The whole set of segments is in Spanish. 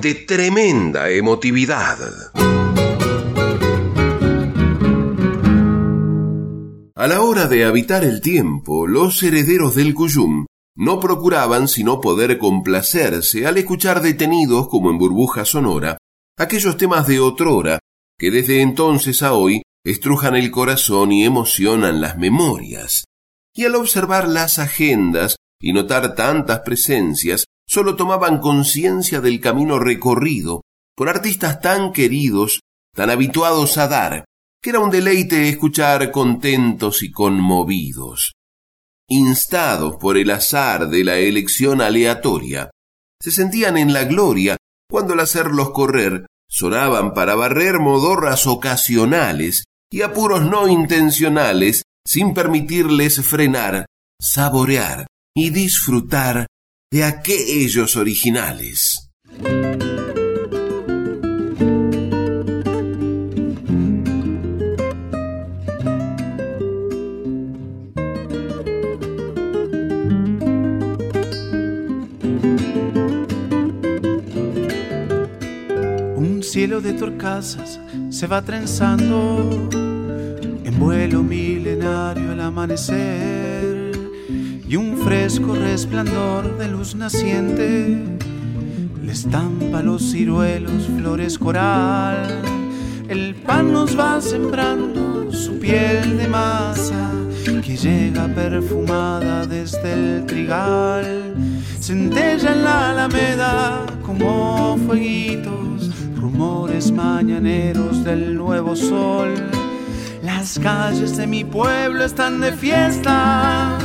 de tremenda emotividad. A la hora de habitar el tiempo, los herederos del Cuyum no procuraban sino poder complacerse al escuchar detenidos como en burbuja sonora aquellos temas de otrora que desde entonces a hoy estrujan el corazón y emocionan las memorias. Y al observar las agendas y notar tantas presencias, sólo tomaban conciencia del camino recorrido por artistas tan queridos, tan habituados a dar, que era un deleite escuchar contentos y conmovidos. Instados por el azar de la elección aleatoria, se sentían en la gloria cuando al hacerlos correr sonaban para barrer modorras ocasionales y apuros no intencionales sin permitirles frenar, saborear y disfrutar de aquellos originales. Un cielo de torcasas se va trenzando en vuelo milenario al amanecer y un fresco resplandor de luz naciente le estampa los ciruelos, flores coral. El pan nos va sembrando su piel de masa que llega perfumada desde el trigal. Centella en la alameda como fueguitos, rumores mañaneros del nuevo sol. Las calles de mi pueblo están de fiesta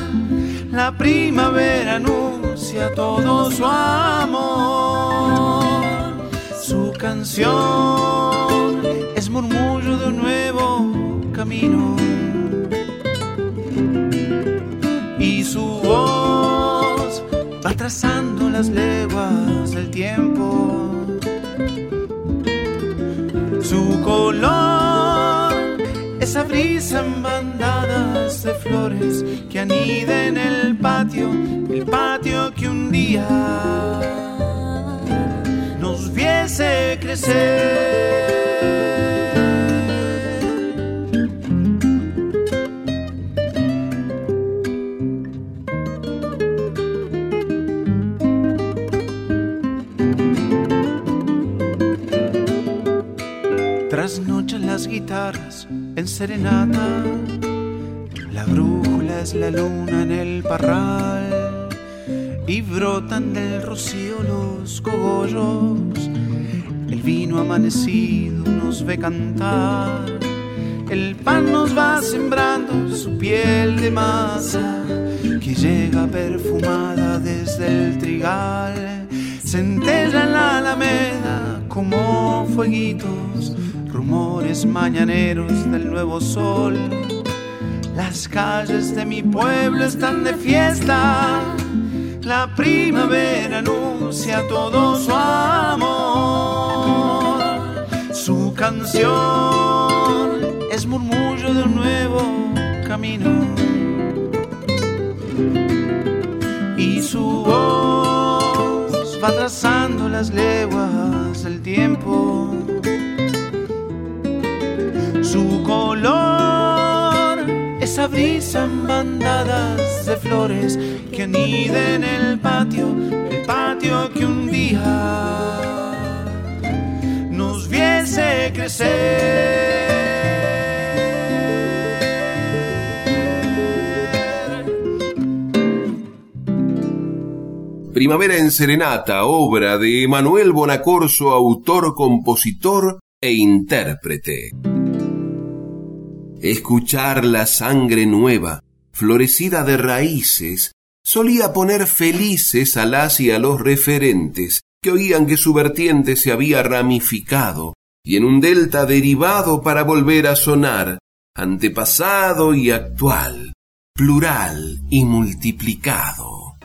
la primavera anuncia todo su amor. Su canción es murmullo de un nuevo camino. Y su voz va trazando las leguas del tiempo. Su color, esa brisa en bandadas de flores que anida en el patio, el patio que un día nos viese crecer. Trasnochan las guitarras en serenata la brújula es la luna en el parral y brotan del rocío los cogollos. El vino amanecido nos ve cantar. El pan nos va sembrando su piel de masa que llega perfumada desde el trigal. Centella en la alameda como fueguitos, rumores mañaneros del nuevo sol las calles de mi pueblo están de fiesta. La primavera anuncia todo su amor. Su canción es murmullo de un nuevo camino. Y su voz va trazando las leguas del tiempo. Su color esa brisa en bandadas de flores que anida en el patio, el patio que un día nos viese crecer. Primavera en Serenata, obra de Manuel Bonacorso, autor, compositor e intérprete escuchar la sangre nueva, florecida de raíces, solía poner felices a las y a los referentes que oían que su vertiente se había ramificado y en un delta derivado para volver a sonar, antepasado y actual, plural y multiplicado.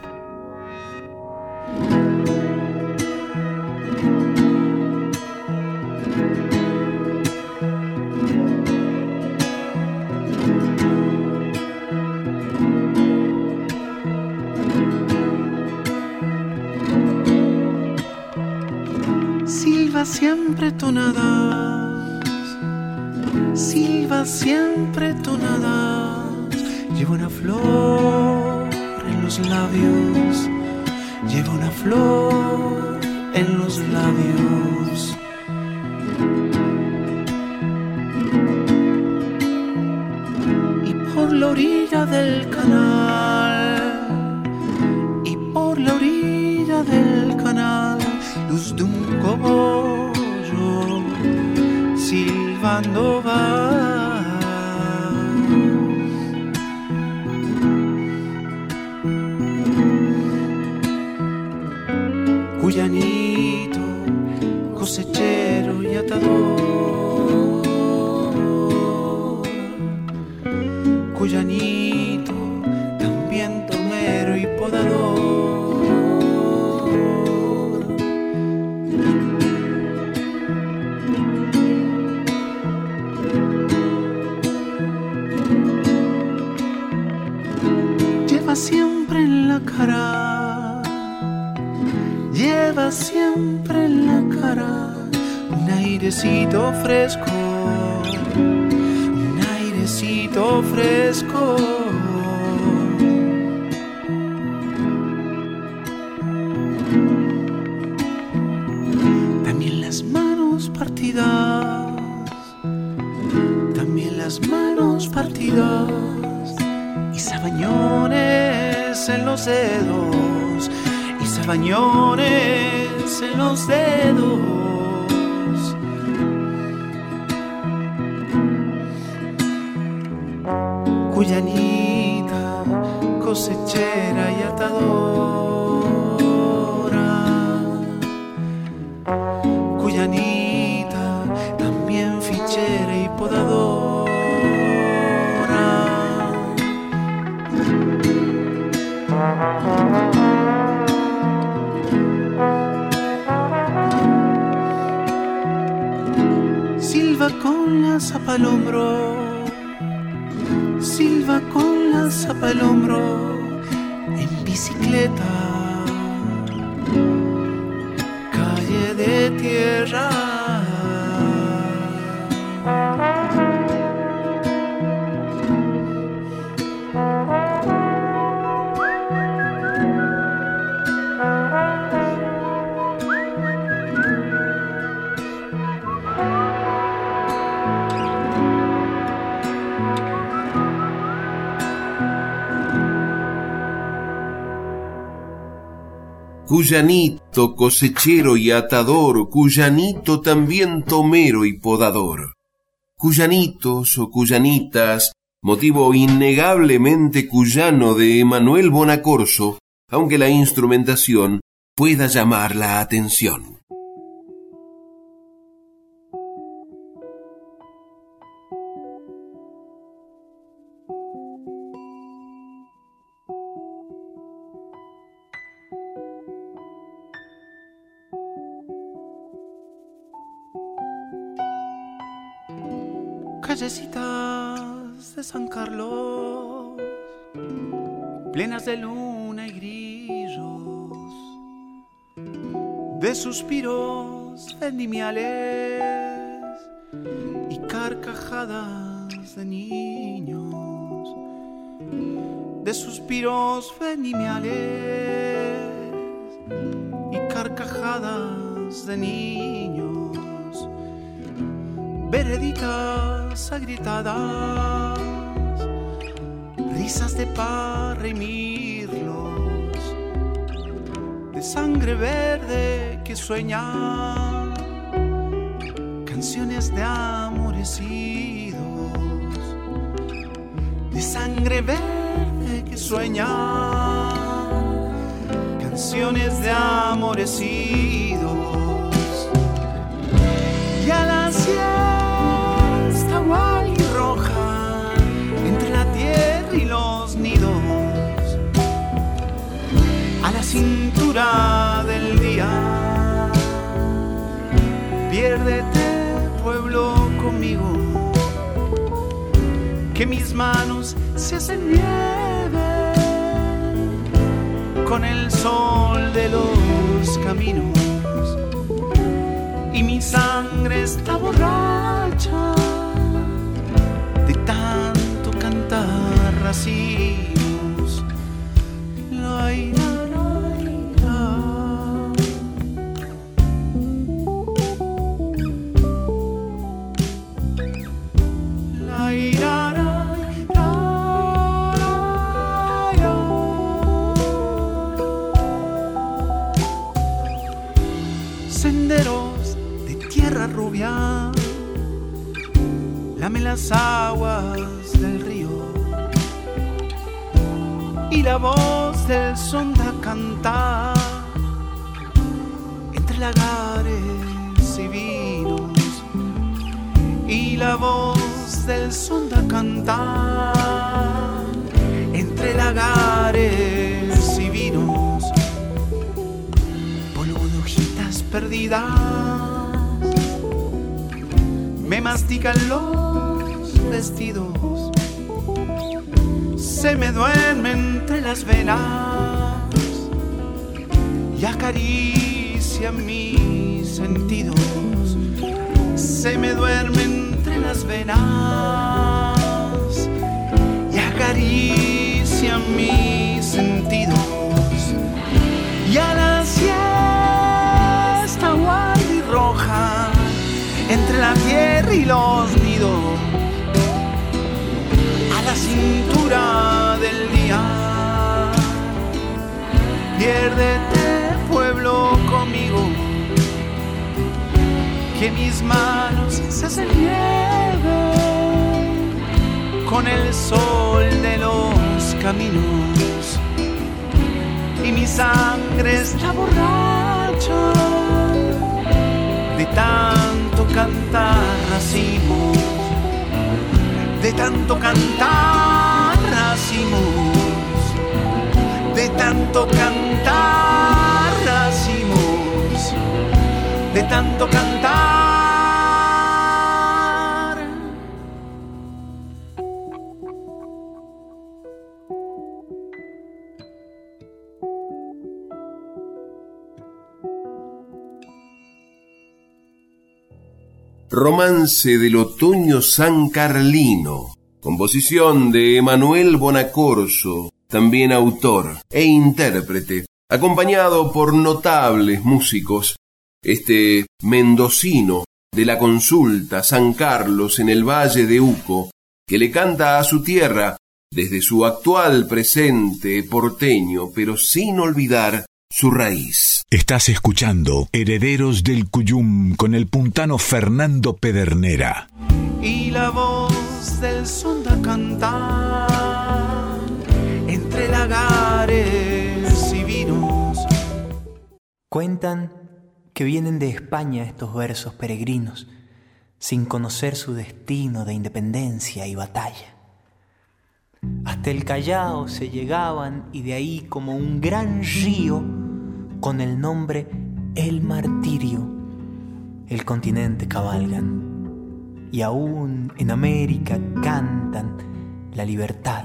Siempre tonadas, silba siempre tonadas, lleva una flor en los labios, lleva una flor en los labios. Y por la orilla del canal, un cobo silbando va. Siempre en la cara un airecito fresco, un airecito fresco. También las manos partidas, también las manos partidas y sabañones en los dedos y sabañones en los dedos. Cuyanita, cosechera y atadora. La zapa hombro, silva con la zapa al hombro, en bicicleta, calle de tierra. Cuyanito, cosechero y atador, Cuyanito también tomero y podador. Cuyanitos o cuyanitas, motivo innegablemente cuyano de Emanuel Bonacorso, aunque la instrumentación pueda llamar la atención. San Carlos, plenas de luna y grillos, de suspiros vendimiales y carcajadas de niños, de suspiros vendimiales y carcajadas de niños vereditas agrietadas, de parra de sangre verde que sueñan, canciones de amorecidos, de sangre verde que sueñan, canciones de amorecidos. Y del día. Piérdete, pueblo, conmigo, que mis manos se hacen nieve con el sol de los caminos y mi sangre está borracha de tanto cantar racimos. Laila. Y la voz del sonda cantar. Entre lagares y vinos y la voz del sonda cantar. Entre lagares y vinos polvo de hojitas perdidas me mastican los vestidos, se me duerme entre las venas y acaricia mis sentidos, se me duerme entre las venas y acaricia mis sentidos. Y a la siesta guarda y roja entre la tierra y los nidos, del día. Piérdete, pueblo, conmigo, que mis manos se hacen con el sol de los caminos y mi sangre está borracha de tan cantar racimos, de tanto cantar de tanto cantar racimos, de tanto cantar. Romance del Otoño San Carlino, composición de Emanuel Bonacorso, también autor e intérprete, acompañado por notables músicos. Este mendocino de la consulta San Carlos en el Valle de Uco, que le canta a su tierra desde su actual presente porteño, pero sin olvidar su raíz. Estás escuchando Herederos del Cuyum con el puntano Fernando Pedernera. Y la voz del sonda cantar entre lagares y vinos. Cuentan que vienen de España estos versos peregrinos, sin conocer su destino de independencia y batalla. Hasta el Callao se llegaban y de ahí como un gran río con el nombre El Martirio, el continente cabalgan y aún en América cantan la libertad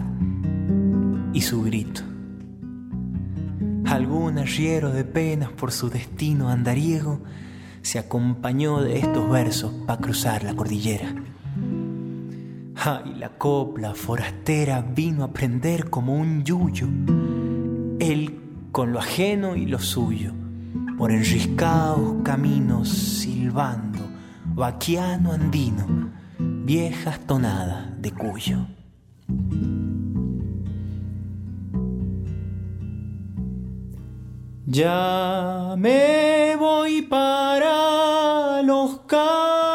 y su grito. Algún arriero de penas por su destino andariego se acompañó de estos versos para cruzar la cordillera. Ay, la copla forastera vino a prender como un yuyo el con lo ajeno y lo suyo, por enriscados caminos silbando, vaquiano andino, viejas tonadas de cuyo. Ya me voy para los campos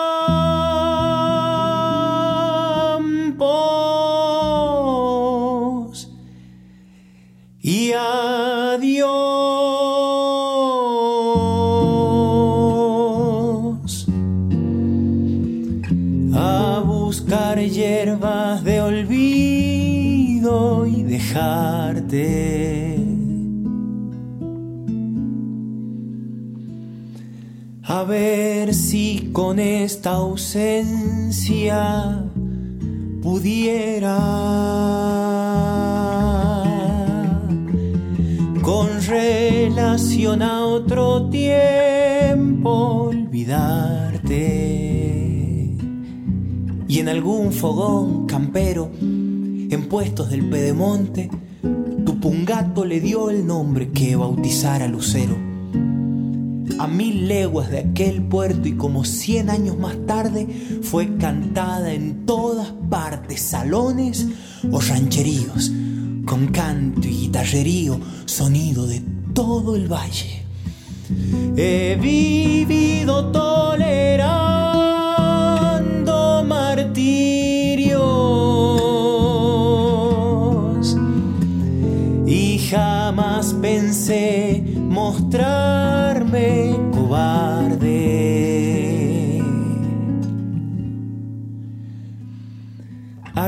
A ver si con esta ausencia pudiera con relación a otro tiempo olvidarte. Y en algún fogón campero en puestos del pedemonte tu pungato le dio el nombre que bautizara Lucero a mil leguas de aquel puerto y como cien años más tarde fue cantada en todas partes, salones o rancheríos, con canto y guitarrerío, sonido de todo el valle. He vivido tolerando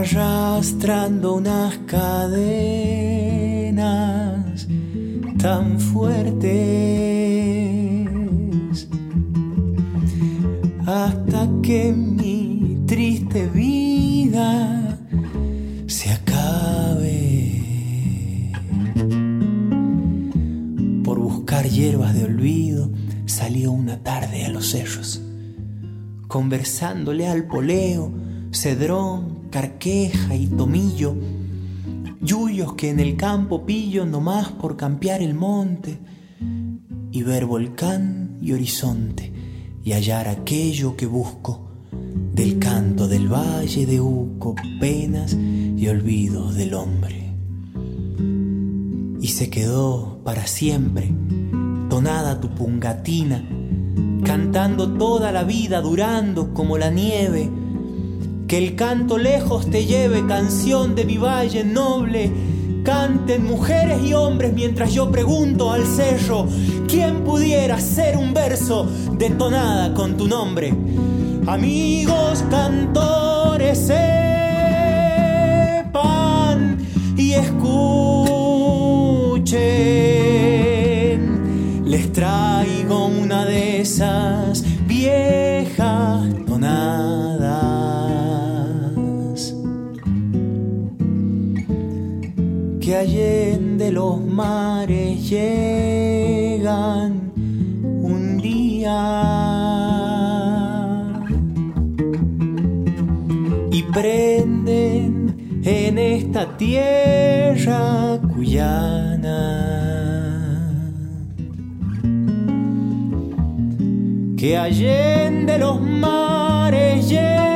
Arrastrando unas cadenas tan fuertes. Hasta que mi triste vida se hierbas de olvido, salió una tarde a los cerros, conversándole al poleo, cedrón, carqueja y tomillo, yuyos que en el campo pillo nomás por campear el monte, y ver volcán y horizonte, y hallar aquello que busco, del canto del valle de Uco, penas y olvidos del hombre. Y se quedó para siempre tonada tu pungatina, cantando toda la vida, durando como la nieve. Que el canto lejos te lleve, canción de mi valle noble. Canten mujeres y hombres mientras yo pregunto al cerro, ¿quién pudiera ser un verso de tonada con tu nombre? Amigos cantores, sepan y escuchen les traigo una de esas viejas tonadas que allende los mares llegan un día y prenden en esta tierra cuyana. que allende los mares llegan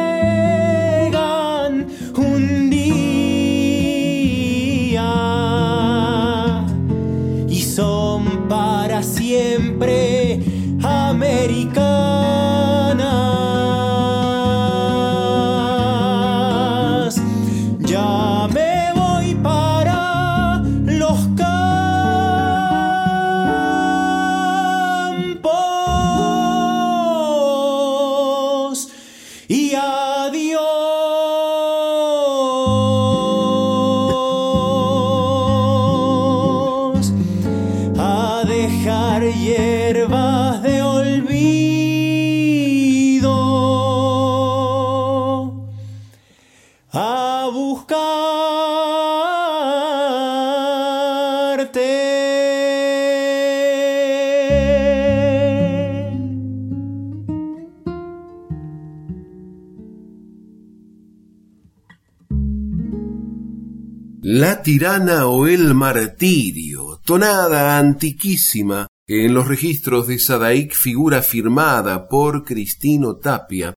La tirana o el martirio, tonada antiquísima que en los registros de Sadaic figura firmada por Cristino Tapia,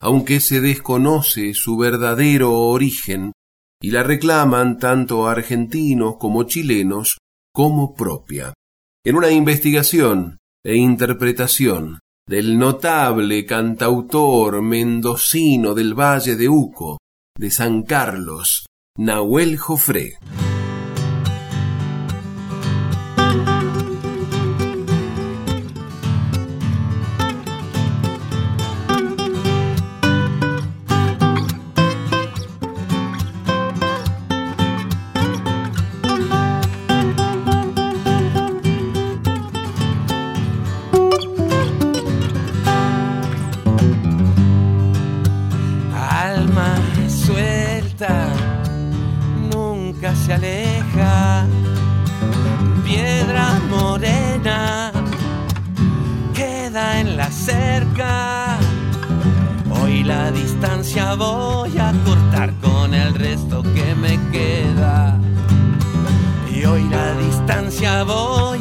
aunque se desconoce su verdadero origen, y la reclaman tanto argentinos como chilenos como propia. En una investigación e interpretación del notable cantautor mendocino del Valle de Uco, de San Carlos, Nahuel Jofré. Hoy la distancia voy a cortar con el resto que me queda. Y hoy la distancia voy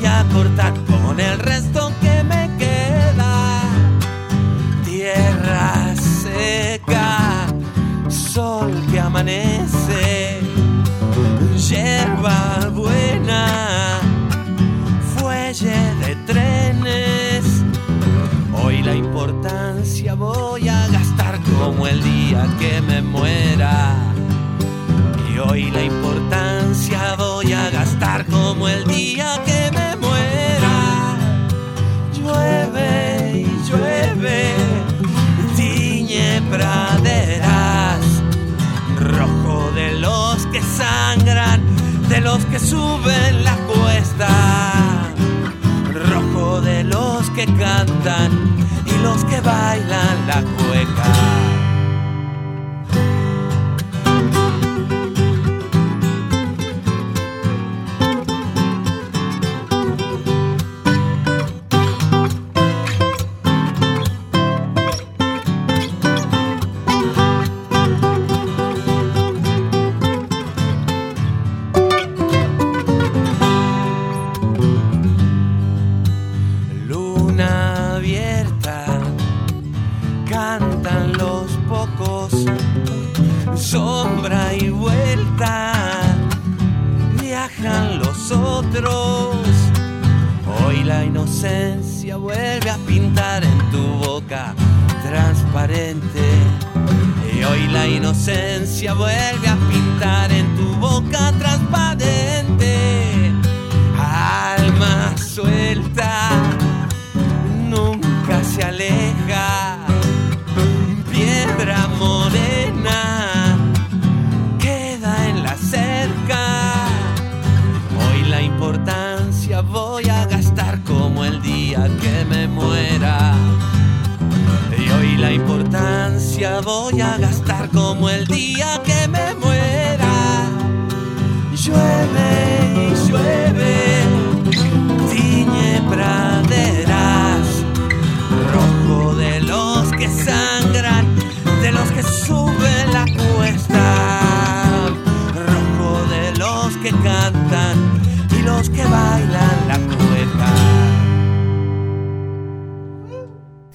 que me muera. Y hoy la importancia voy a gastar como el día que me muera. Llueve y llueve, tiñe praderas, rojo de los que sangran, de los que suben la cuesta, rojo de los que cantan y los que bailan la cueca. La inocencia vuelve a pintar en tu boca tras.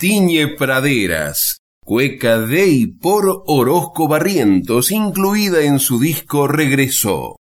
tiñe praderas, cueca de y por Orozco Barrientos, incluida en su disco Regresó.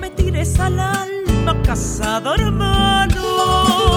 me tires al alma, casado hermano.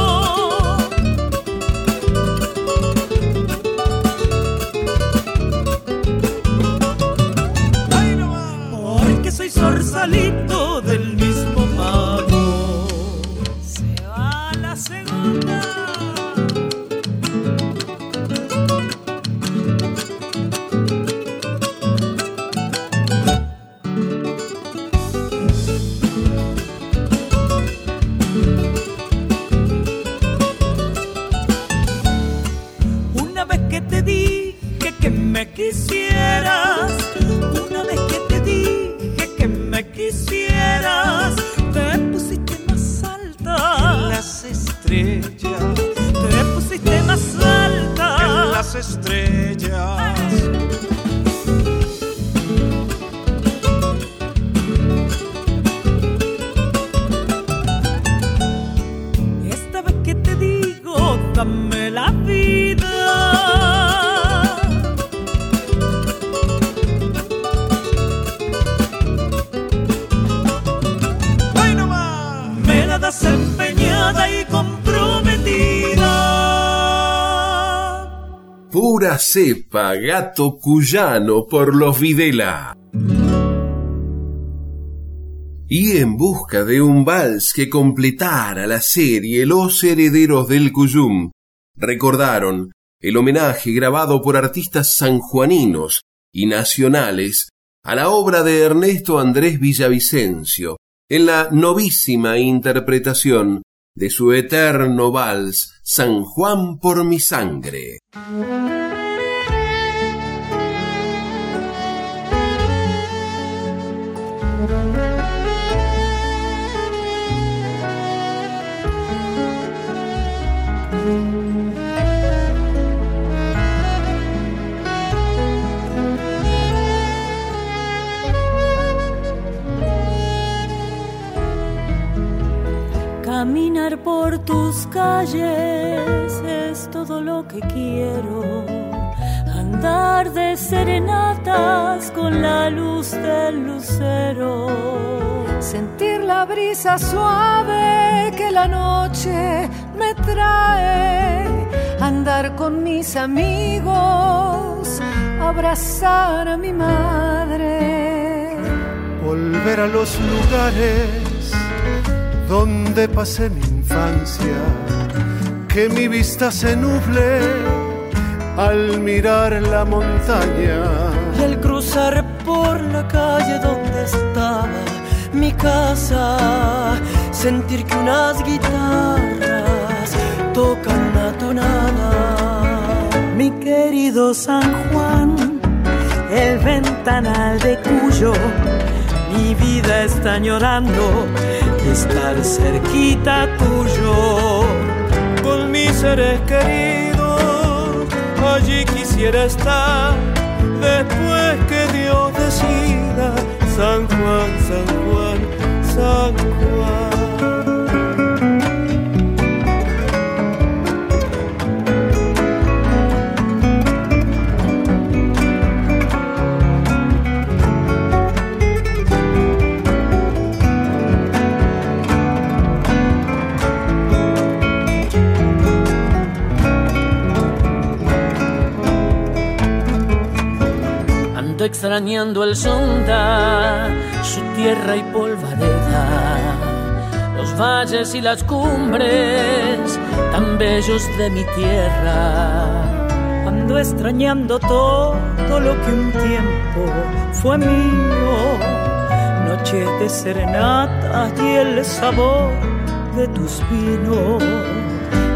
Cepa, gato cuyano por los Videla. Y en busca de un vals que completara la serie Los Herederos del Cuyum, recordaron el homenaje grabado por artistas sanjuaninos y nacionales a la obra de Ernesto Andrés Villavicencio, en la novísima interpretación de su eterno vals San Juan por mi sangre. Caminar por tus calles es todo lo que quiero. Andar de serenatas con la luz del lucero. Sentir la brisa suave que la noche me trae. Andar con mis amigos, abrazar a mi madre. Volver a los lugares donde pasé mi infancia, que mi vista se nuble al mirar la montaña. Y al cruzar por la calle donde estaba mi casa, sentir que unas guitarras tocan una tonada. Mi querido San Juan, el ventanal de Cuyo, mi vida está añorando estar cerquita tuyo. Con mis seres queridos, allí quisiera estar. Después que Dios decida, San Juan, San Juan, San Juan. Extrañando el sonda, su tierra y polvareda, los valles y las cumbres tan bellos de mi tierra. Ando extrañando todo lo que un tiempo fue mío, noche de serenata y el sabor de tus vinos.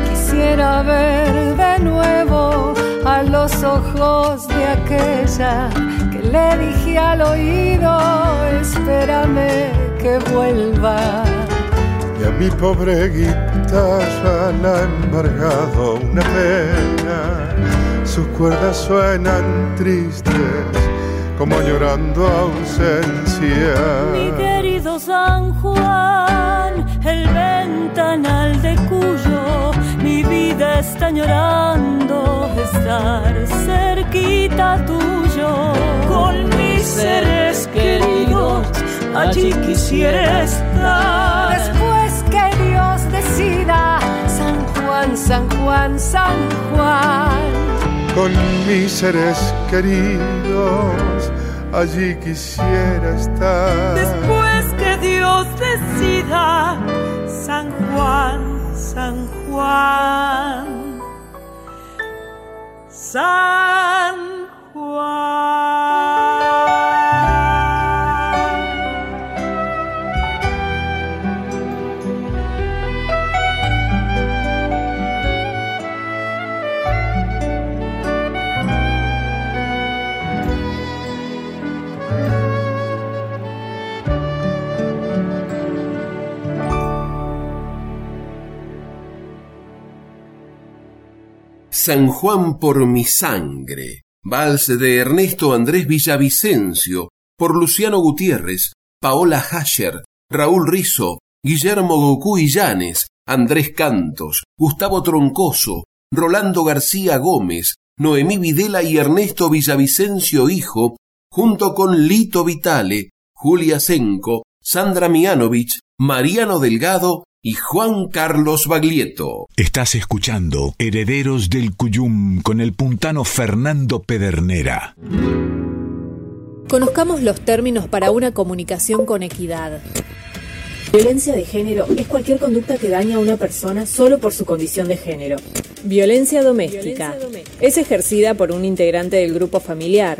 Quisiera ver de nuevo a los ojos de aquella le dije al oído, espérame que vuelva. Y a mi pobre guitarra la ha embargado una pena. Sus cuerdas suenan tristes, como llorando ausencia. Mi querido San Juan, el ventanal de cuyo mi vida está llorando, estar cerquita tuyo con mis seres queridos, allí quisiera estar. Después que Dios decida, San Juan, San Juan, San Juan. Con mis seres queridos, allí quisiera estar. Después que Dios decida, San Juan, San Juan. San San Juan por mi sangre, vals de Ernesto Andrés Villavicencio, por Luciano Gutiérrez, Paola Hasher, Raúl Rizo, Guillermo Goku Illanes, Andrés Cantos, Gustavo Troncoso, Rolando García Gómez, Noemí Videla y Ernesto Villavicencio Hijo, junto con Lito Vitale, Julia Senco, Sandra Mianovich, Mariano Delgado y Juan Carlos Baglietto. Estás escuchando Herederos del Cuyum con el puntano Fernando Pedernera. Conozcamos los términos para una comunicación con equidad. Violencia de género es cualquier conducta que daña a una persona solo por su condición de género. Violencia doméstica es ejercida por un integrante del grupo familiar,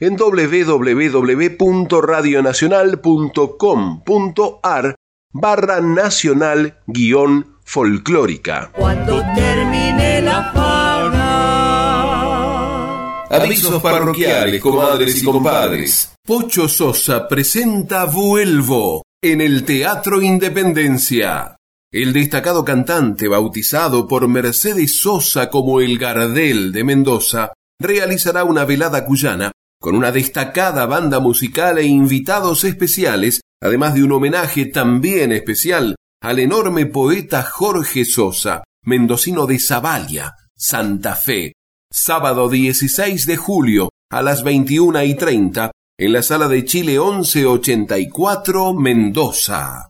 en www.radionacional.com.ar barra nacional guion folclórica. Cuando termine la fauna. Avisos parroquiales, comadres y compadres. Pocho Sosa presenta Vuelvo en el Teatro Independencia. El destacado cantante, bautizado por Mercedes Sosa como el Gardel de Mendoza, realizará una velada cuyana con una destacada banda musical e invitados especiales, además de un homenaje también especial al enorme poeta Jorge Sosa, mendocino de Zavalia, Santa Fe, sábado 16 de julio a las 21 y 30 en la sala de Chile 1184, Mendoza.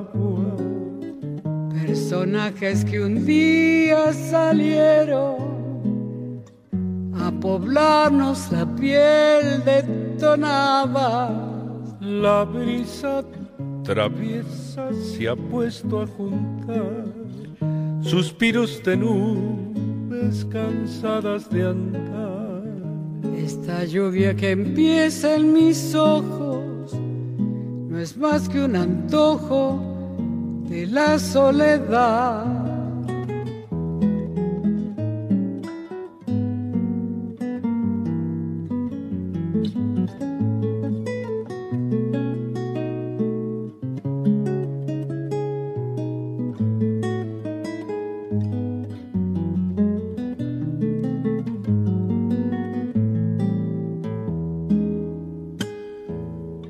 Personajes que un día salieron a poblarnos la piel de tonabas. La brisa traviesa se ha puesto a juntar suspiros de nubes cansadas de andar. Esta lluvia que empieza en mis ojos no es más que un antojo de la soledad.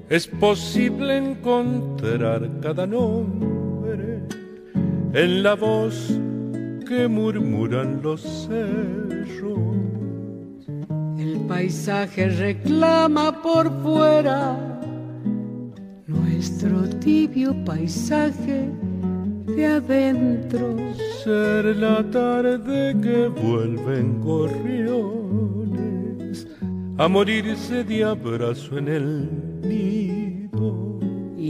es posible encontrar cada nombre en la voz que murmuran los cerros. El paisaje reclama por fuera nuestro tibio paisaje de adentro. Ser la tarde que vuelven gorriones a morirse de abrazo en el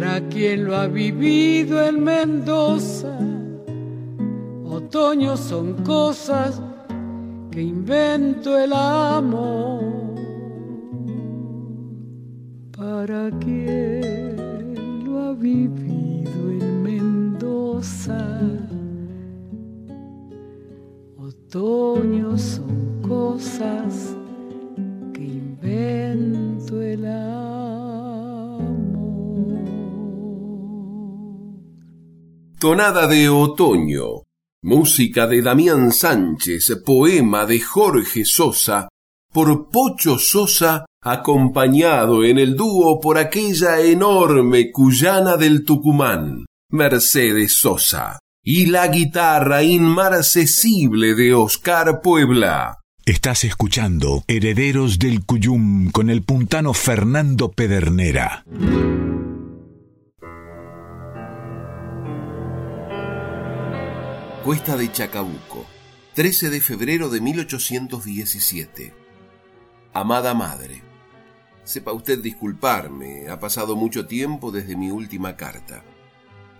Para quien lo ha vivido en Mendoza, otoño son cosas que invento el amor. Para quien lo ha vivido en Mendoza, otoño son cosas que invento el amor. Tonada de otoño. Música de Damián Sánchez, poema de Jorge Sosa, por Pocho Sosa, acompañado en el dúo por aquella enorme cuyana del Tucumán, Mercedes Sosa, y la guitarra inmarcesible de Oscar Puebla. Estás escuchando Herederos del Cuyum con el puntano Fernando Pedernera. Cuesta de Chacabuco, 13 de febrero de 1817. Amada Madre, sepa usted disculparme, ha pasado mucho tiempo desde mi última carta.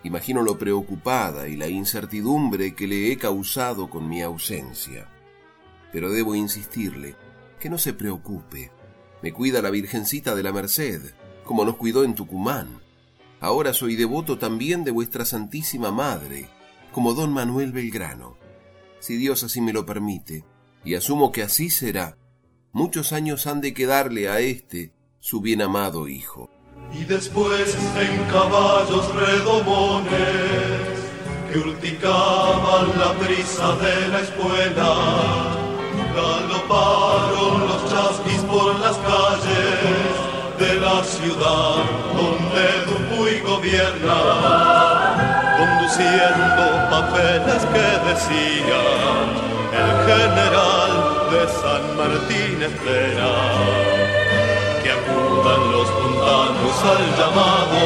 Imagino lo preocupada y la incertidumbre que le he causado con mi ausencia. Pero debo insistirle que no se preocupe. Me cuida la Virgencita de la Merced, como nos cuidó en Tucumán. Ahora soy devoto también de vuestra Santísima Madre, como don Manuel Belgrano. Si Dios así me lo permite, y asumo que así será, muchos años han de quedarle a este su bien amado hijo. Y después en caballos redomones que urticaban la brisa de la escuela, galoparon los chasquis por las calles de la ciudad donde Dupuy gobierna conduciendo papeles que decían el general de San Martín espera que acudan los puntanos al llamado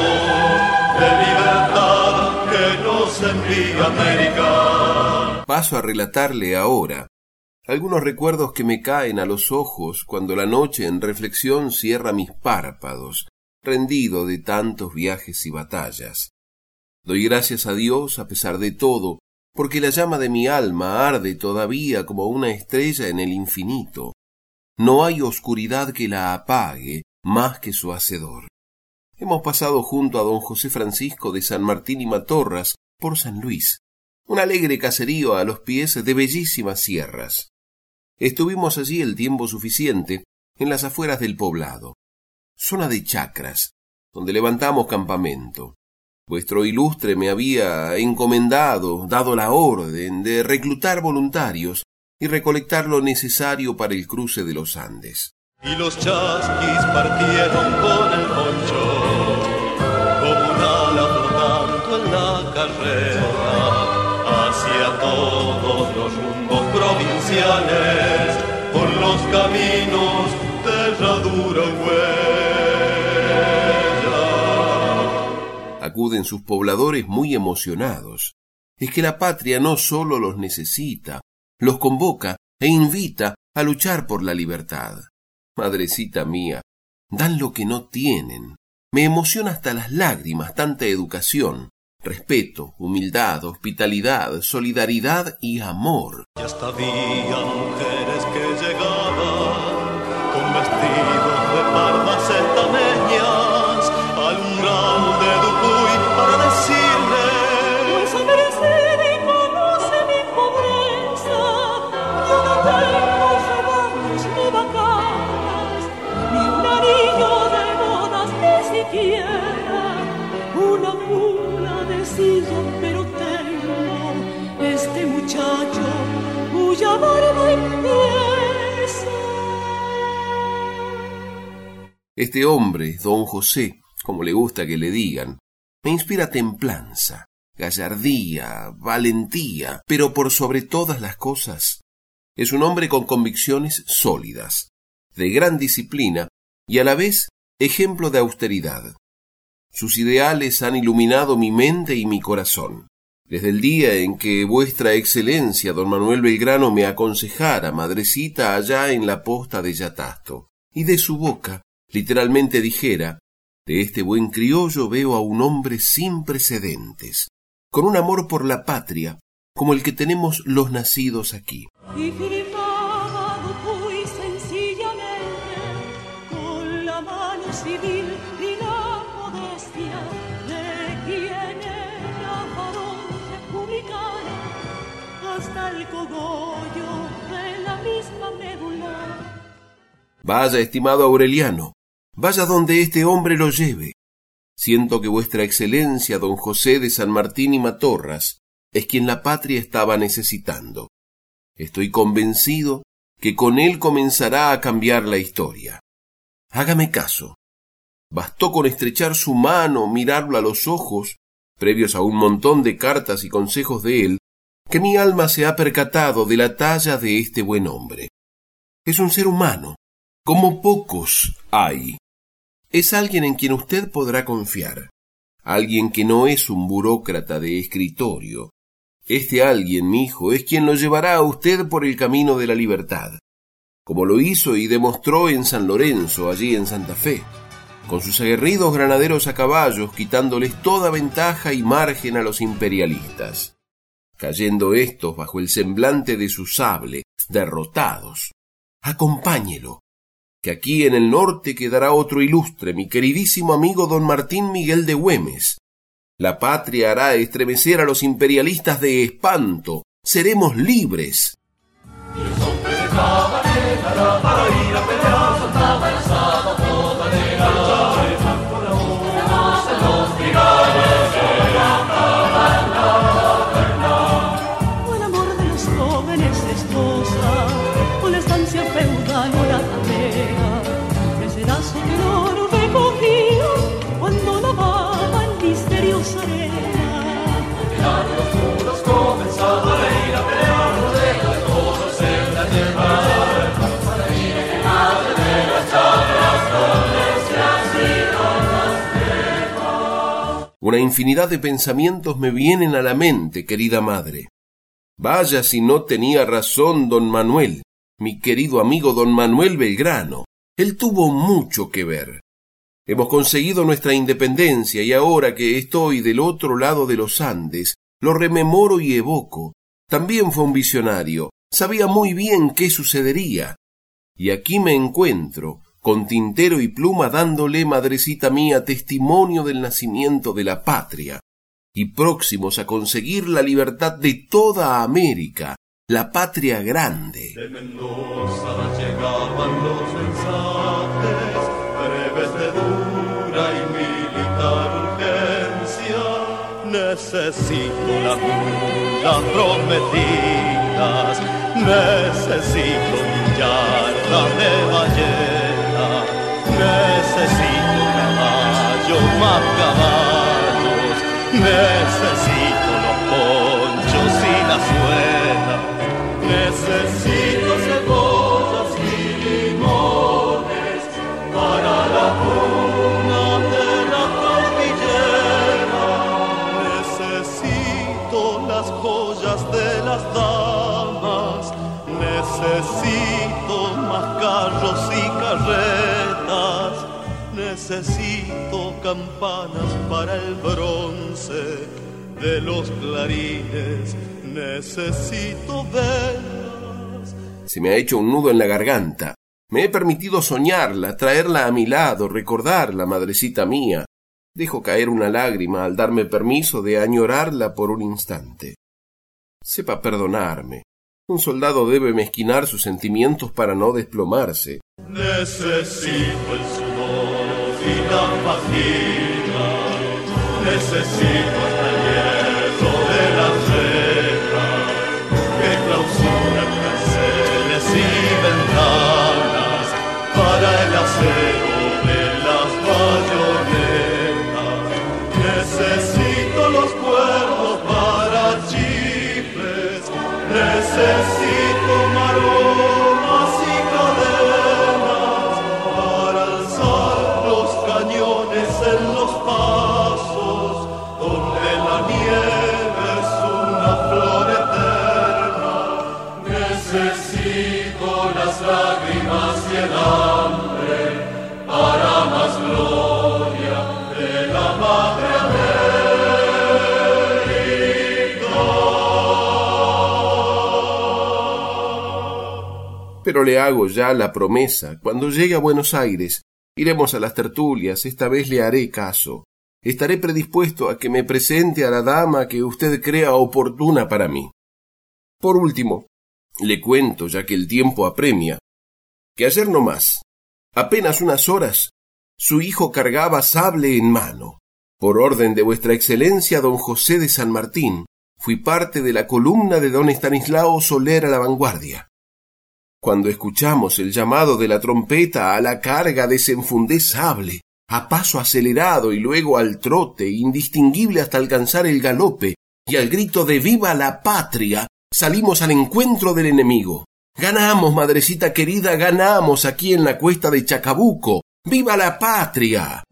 de libertad que nos envía América. Paso a relatarle ahora algunos recuerdos que me caen a los ojos cuando la noche en reflexión cierra mis párpados, rendido de tantos viajes y batallas. Doy gracias a Dios a pesar de todo, porque la llama de mi alma arde todavía como una estrella en el infinito. No hay oscuridad que la apague más que su hacedor. Hemos pasado junto a don José Francisco de San Martín y Matorras por San Luis, un alegre caserío a los pies de bellísimas sierras. Estuvimos allí el tiempo suficiente en las afueras del poblado, zona de chacras, donde levantamos campamento. Vuestro ilustre me había encomendado, dado la orden de reclutar voluntarios y recolectar lo necesario para el cruce de los Andes. Y los chasquis partieron con el poncho, como un ala en la carrera, hacia todos los rumbos provinciales, por los caminos de herradura acuden sus pobladores muy emocionados. Es que la patria no sólo los necesita, los convoca e invita a luchar por la libertad. Madrecita mía, dan lo que no tienen. Me emociona hasta las lágrimas tanta educación, respeto, humildad, hospitalidad, solidaridad y amor. Este hombre, don José, como le gusta que le digan, me inspira templanza, gallardía, valentía, pero por sobre todas las cosas, es un hombre con convicciones sólidas, de gran disciplina y a la vez ejemplo de austeridad. Sus ideales han iluminado mi mente y mi corazón. Desde el día en que vuestra excelencia, don Manuel Belgrano, me aconsejara, madrecita, allá en la posta de Yatasto, y de su boca, literalmente dijera, de este buen criollo veo a un hombre sin precedentes, con un amor por la patria, como el que tenemos los nacidos aquí. Y firmaba muy sencillamente con la mano civil y la modestia de quien era varón republicano hasta el cogollo de la misma médula. Vaya, estimado Aureliano, vaya donde este hombre lo lleve. Siento que vuestra excelencia, don José de San Martín y Matorras, es quien la patria estaba necesitando. Estoy convencido que con él comenzará a cambiar la historia. Hágame caso. Bastó con estrechar su mano, mirarlo a los ojos, previos a un montón de cartas y consejos de él, que mi alma se ha percatado de la talla de este buen hombre. Es un ser humano, como pocos hay. Es alguien en quien usted podrá confiar, alguien que no es un burócrata de escritorio. Este alguien, mi hijo, es quien lo llevará a usted por el camino de la libertad, como lo hizo y demostró en San Lorenzo, allí en Santa Fe, con sus aguerridos granaderos a caballos, quitándoles toda ventaja y margen a los imperialistas, cayendo éstos bajo el semblante de su sable, derrotados. Acompáñelo, que aquí en el norte quedará otro ilustre, mi queridísimo amigo don Martín Miguel de Güemes. La patria hará estremecer a los imperialistas de espanto. Seremos libres. Infinidad de pensamientos me vienen a la mente, querida madre. Vaya si no tenía razón don Manuel, mi querido amigo don Manuel Belgrano. Él tuvo mucho que ver. Hemos conseguido nuestra independencia y ahora que estoy del otro lado de los Andes, lo rememoro y evoco. También fue un visionario, sabía muy bien qué sucedería. Y aquí me encuentro, con tintero y pluma dándole, madrecita mía, testimonio del nacimiento de la patria, y próximos a conseguir la libertad de toda América, la patria grande. De Mendoza llegaban los mensajes breves de dura y militar urgencia. Necesito las mulas prometidas, necesito millardas de ballena, necesito caballos más caballos, necesito los ponchos y la suela. Necesito cebollas y limones para la cuna de la cordillera. Necesito las joyas de las damas. Necesito más carros y carretas. Necesito campanas para el bronce de los clarines. Necesito velas. Se me ha hecho un nudo en la garganta. Me he permitido soñarla, traerla a mi lado, recordarla, madrecita mía. Dejo caer una lágrima al darme permiso de añorarla por un instante. Sepa perdonarme. Un soldado debe mezquinar sus sentimientos para no desplomarse. Necesito el sudor y la fatiga. Necesito hasta el hierro de las rejas que clausuran canceles y ventanas para el acero blessed. Pero le hago ya la promesa, cuando llegue a Buenos Aires, iremos a las tertulias, esta vez le haré caso. Estaré predispuesto a que me presente a la dama que usted crea oportuna para mí. Por último, le cuento, ya que el tiempo apremia, que ayer no más, apenas unas horas, su hijo cargaba sable en mano. Por orden de vuestra excelencia, don José de San Martín, fui parte de la columna de don Estanislao Soler a la vanguardia. Cuando escuchamos el llamado de la trompeta a la carga desenfundé sable, a paso acelerado y luego al trote, indistinguible hasta alcanzar el galope, y al grito de Viva la patria, salimos al encuentro del enemigo. Ganamos, madrecita querida, ganamos aquí en la cuesta de Chacabuco. ¡Viva la patria!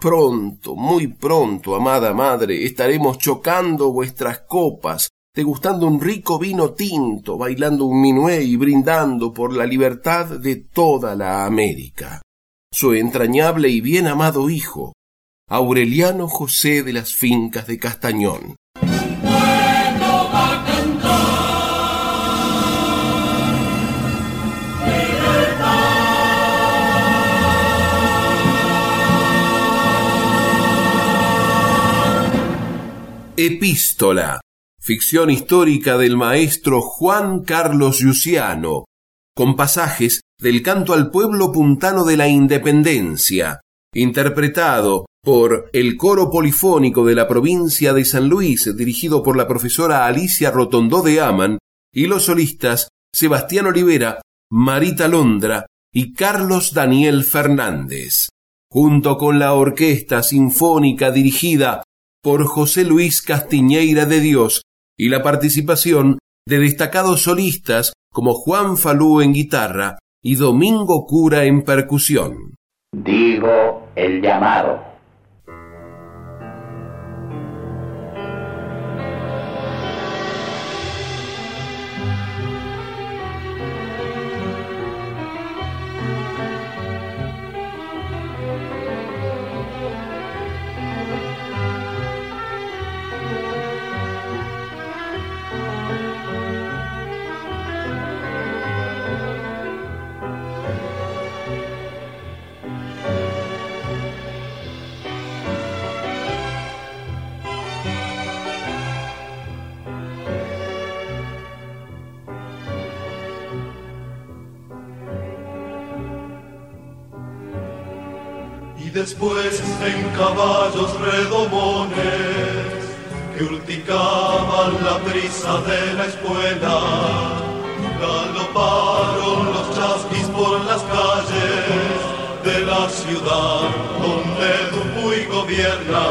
Pronto, muy pronto, amada madre, estaremos chocando vuestras copas, degustando un rico vino tinto, bailando un minué y brindando por la libertad de toda la América. Su entrañable y bien amado hijo, Aureliano José de las Fincas de Castañón. Epístola, ficción histórica del maestro Juan Carlos Luciano, con pasajes del canto al pueblo puntano de la Independencia, interpretado por el coro polifónico de la provincia de San Luis, dirigido por la profesora Alicia Rotondó de Aman, y los solistas Sebastián Olivera, Marita Londra y Carlos Daniel Fernández, junto con la orquesta sinfónica dirigida por José Luis Castiñeira de Dios y la participación de destacados solistas como Juan Falú en guitarra y Domingo Cura en percusión. Digo el llamado. Después en caballos redomones que urticaban la brisa de la escuela. Galoparon los chasquis por las calles de la ciudad donde Dupuy gobierna,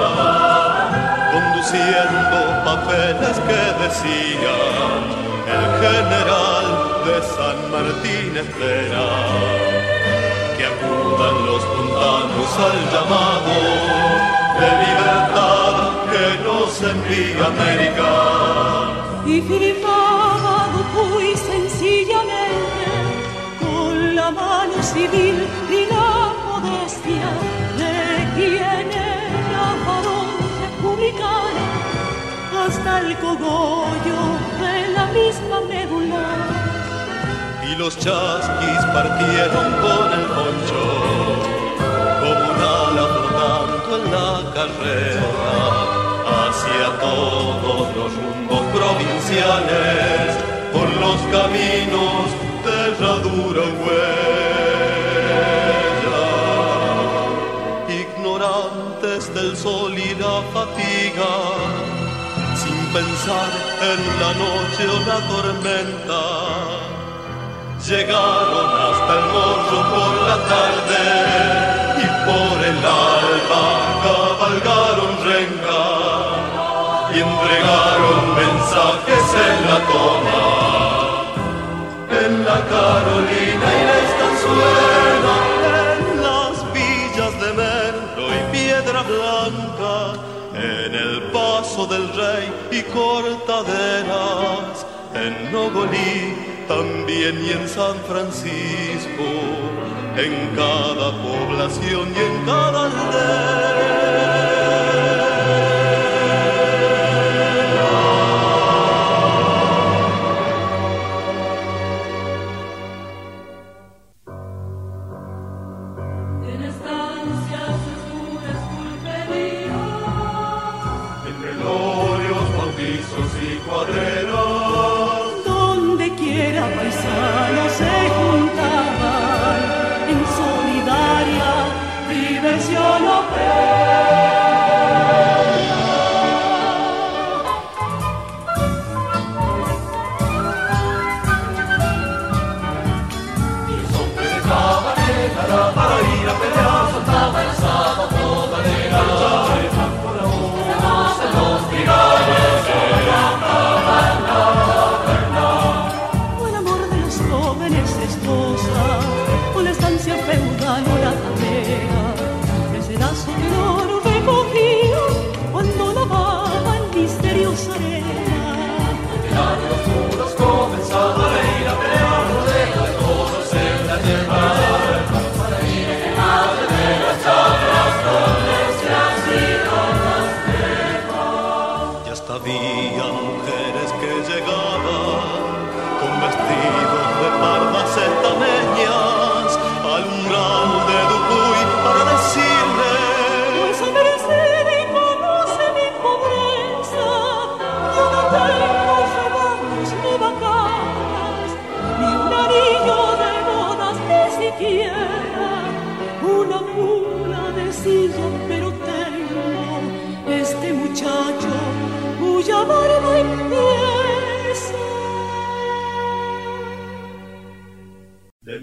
conduciendo papeles que decían el general de San Martín espera los puntanos al llamado de libertad que nos envía América. Y firmaba muy sencillamente con la mano civil y la modestia de quien era varón republicano hasta el cogollo los chasquis partieron con el poncho como un ala flotando en la carrera hacia todos los rumbos provinciales por los caminos de herradura huella. Ignorantes del sol y la fatiga sin pensar en la noche o la tormenta llegaron hasta el morro por la tarde y por el alba cabalgaron renga y entregaron mensajes en la toma. En la Carolina y la Estanzuela, en las villas de Merlo y Piedra Blanca, en el Paso del Rey y Cortaderas, en Nogolí también y en San Francisco, en cada población y en cada aldea.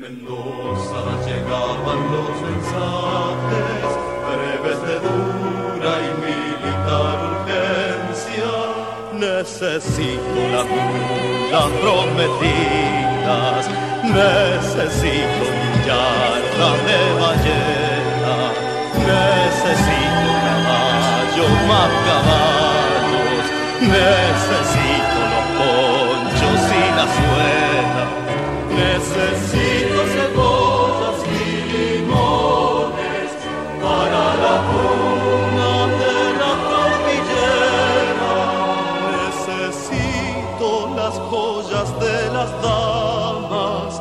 Mendoza llegaban los mensajes, breves de dura y militar urgencia. Necesito las mulas prometidas, necesito un yarda de ballena, necesito caballo más caballos, necesito los ponchos y la suela. Necesito cebollas y limones para la puna de la cordillera. Necesito las joyas de las damas.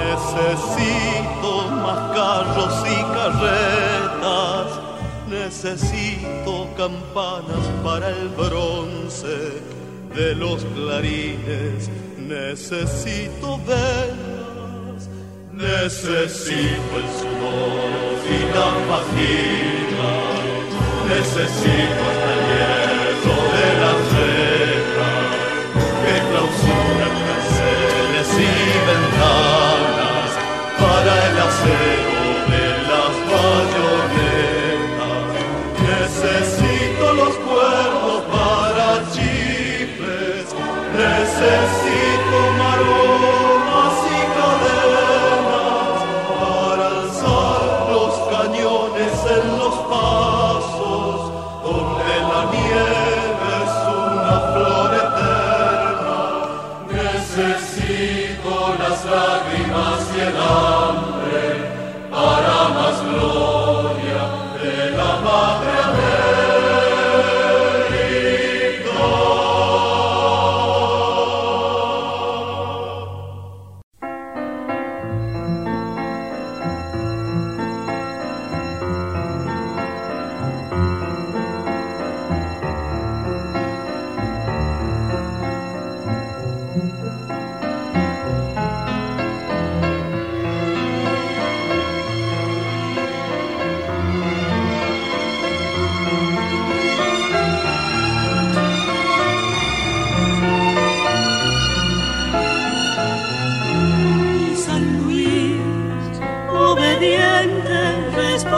Necesito más carros y carretas. Necesito campanas para el bronce de los clarines Necesito verlas, necesito el sudor y la fatiga, necesito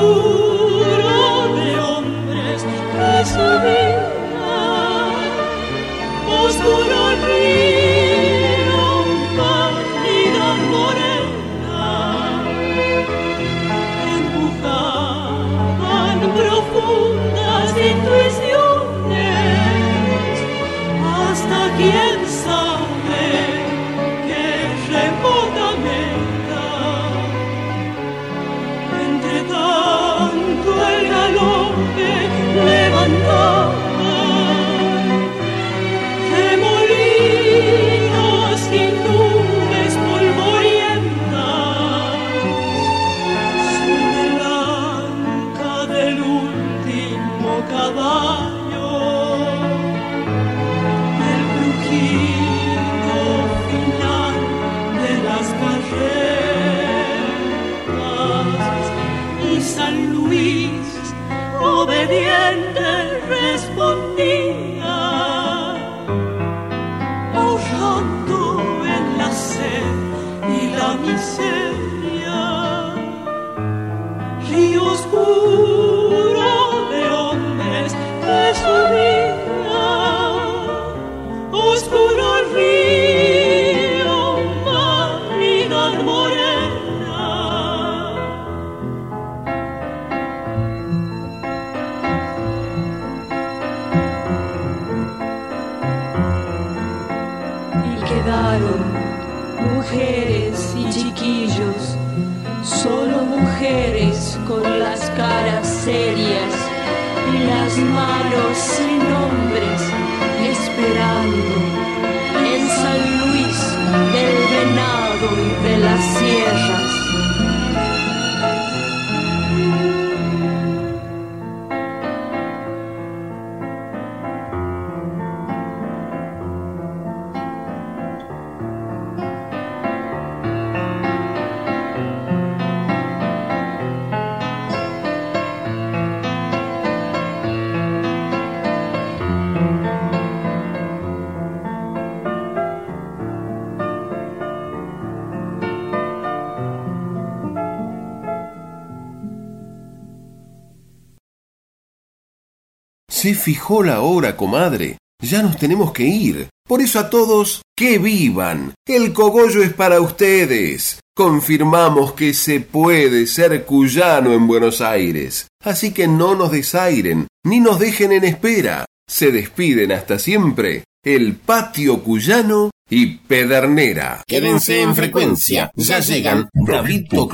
y y fijó la hora, comadre. Ya nos tenemos que ir. Por eso a todos, que vivan. El cogollo es para ustedes. Confirmamos que se puede ser cuyano en Buenos Aires. Así que no nos desairen, ni nos dejen en espera. Se despiden hasta siempre el patio cuyano y Pedernera. Quédense en frecuencia. Ya llegan David y